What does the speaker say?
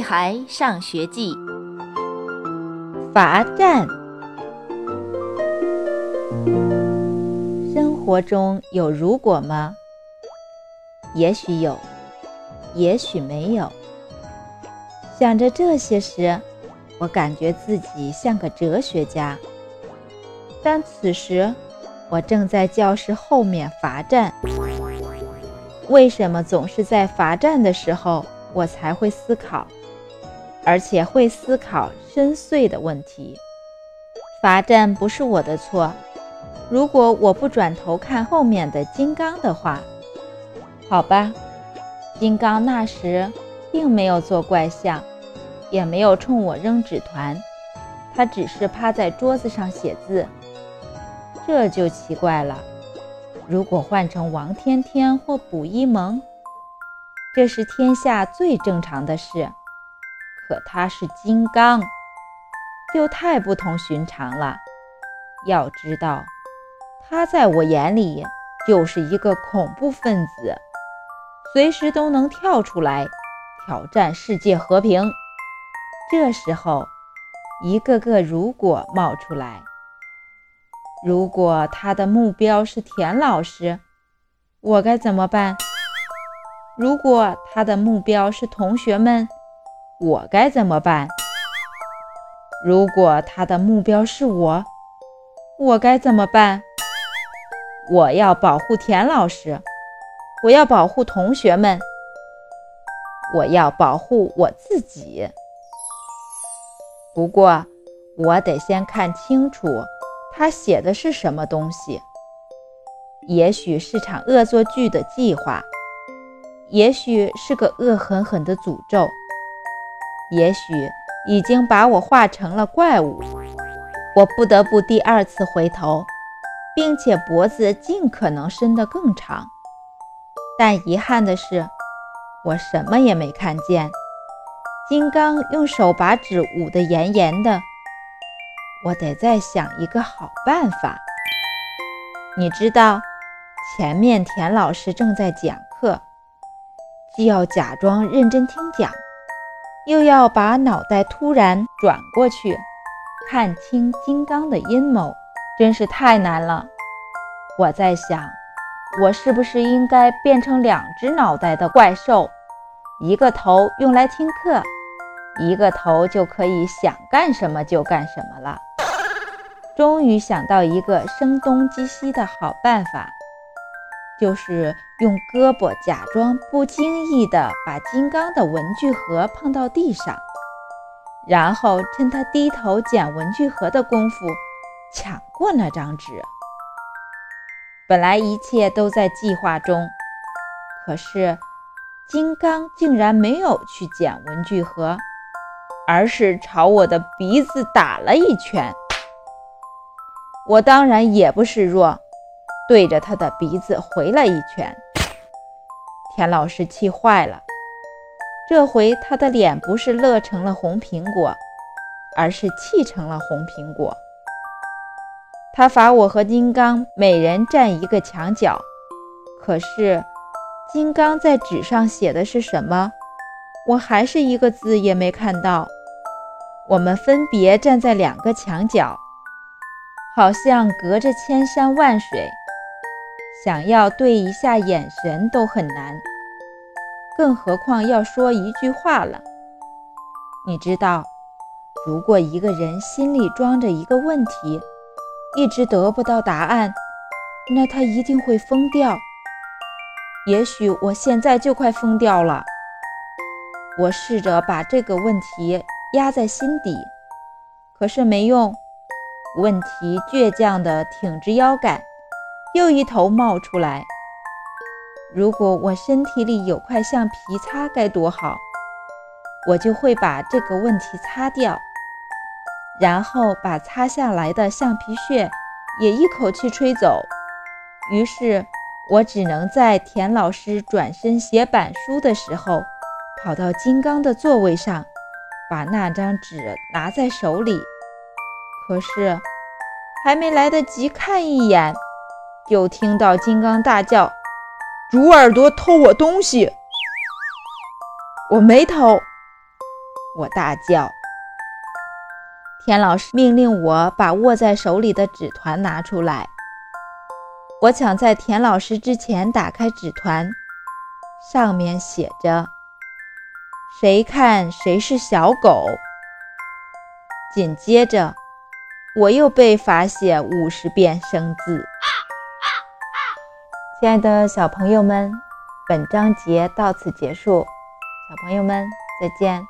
孩上学记》罚站。生活中有如果吗？也许有，也许没有。想着这些时，我感觉自己像个哲学家。但此时，我正在教室后面罚站。为什么总是在罚站的时候，我才会思考，而且会思考深邃的问题？罚站不是我的错。如果我不转头看后面的金刚的话，好吧，金刚那时并没有做怪相，也没有冲我扔纸团，他只是趴在桌子上写字。这就奇怪了。如果换成王天天或卜一萌，这是天下最正常的事。可他是金刚，就太不同寻常了。要知道，他在我眼里就是一个恐怖分子，随时都能跳出来挑战世界和平。这时候，一个个如果冒出来。如果他的目标是田老师，我该怎么办？如果他的目标是同学们，我该怎么办？如果他的目标是我，我该怎么办？我要保护田老师，我要保护同学们，我要保护我自己。不过，我得先看清楚。他写的是什么东西？也许是场恶作剧的计划，也许是个恶狠狠的诅咒，也许已经把我画成了怪物。我不得不第二次回头，并且脖子尽可能伸得更长。但遗憾的是，我什么也没看见。金刚用手把纸捂得严严的。我得再想一个好办法。你知道，前面田老师正在讲课，既要假装认真听讲，又要把脑袋突然转过去，看清金刚的阴谋，真是太难了。我在想，我是不是应该变成两只脑袋的怪兽，一个头用来听课，一个头就可以想干什么就干什么了。终于想到一个声东击西的好办法，就是用胳膊假装不经意地把金刚的文具盒碰到地上，然后趁他低头捡文具盒的功夫抢过那张纸。本来一切都在计划中，可是金刚竟然没有去捡文具盒，而是朝我的鼻子打了一拳。我当然也不示弱，对着他的鼻子回了一拳。田老师气坏了，这回他的脸不是乐成了红苹果，而是气成了红苹果。他罚我和金刚每人站一个墙角，可是金刚在纸上写的是什么，我还是一个字也没看到。我们分别站在两个墙角。好像隔着千山万水，想要对一下眼神都很难，更何况要说一句话了。你知道，如果一个人心里装着一个问题，一直得不到答案，那他一定会疯掉。也许我现在就快疯掉了。我试着把这个问题压在心底，可是没用。问题倔强地挺直腰杆，又一头冒出来。如果我身体里有块橡皮擦该多好，我就会把这个问题擦掉，然后把擦下来的橡皮屑也一口气吹走。于是，我只能在田老师转身写板书的时候，跑到金刚的座位上，把那张纸拿在手里。可是，还没来得及看一眼，就听到金刚大叫：“猪耳朵偷我东西！”我没偷，我大叫。田老师命令我把握在手里的纸团拿出来。我抢在田老师之前打开纸团，上面写着：“谁看谁是小狗。”紧接着，我又被罚写五十遍生字。亲爱的小朋友们，本章节到此结束，小朋友们再见。